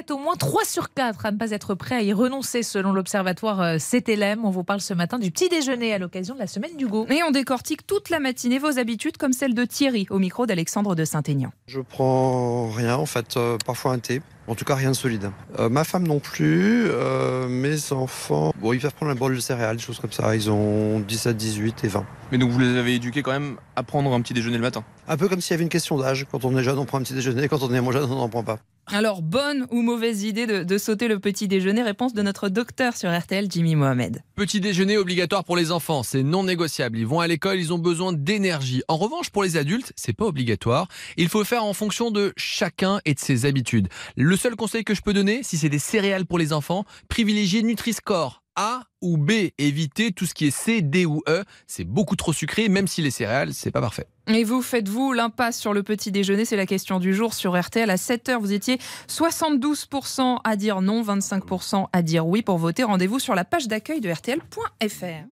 êtes au moins 3 sur 4 à ne pas être prêt à y renoncer selon l'observatoire euh, CTLM. On vous parle ce matin du petit déjeuner à l'occasion de la semaine du go. Et on décortique toute la matinée vos habitudes comme celle de Thierry au micro d'Alexandre de Saint-Aignan. Je prends rien en fait, euh, parfois un thé. En tout cas, rien de solide. Euh, ma femme non plus. euh, mes enfants, bon, ils peuvent prendre un bol de céréales, des choses comme ça. Ils ont 17, 18 et 20. Mais donc vous les avez éduqués quand même à prendre un petit déjeuner le matin? Un peu comme s'il y avait une question d'âge. Quand on est jeune, on prend un petit déjeuner. Quand on est moins jeune, on n'en prend pas. Alors, bonne ou mauvaise idée de, sauter le petit déjeuner? Réponse de notre docteur sur RTL, Jimmy Mohamed. Petit déjeuner obligatoire pour les enfants, c'est non négociable. Ils vont à l'école, ils ont besoin d'énergie. En revanche, pour les adultes, c'est pas obligatoire. Il faut faire en fonction de chacun et de ses habitudes. Le seul conseil que je peux donner, si c'est des céréales pour les enfants, privilégiez Nutri-Score. A ou B, évitez tout ce qui est C, D ou E. C'est beaucoup trop sucré, même si les céréales, c'est pas parfait. Et vous, faites-vous l'impasse sur le petit déjeuner? C'est la question du jour sur RTL. À 7h, vous étiez 72% à dire non, 25% à dire oui pour voter. Rendez-vous sur la page d'accueil de RTL.fr.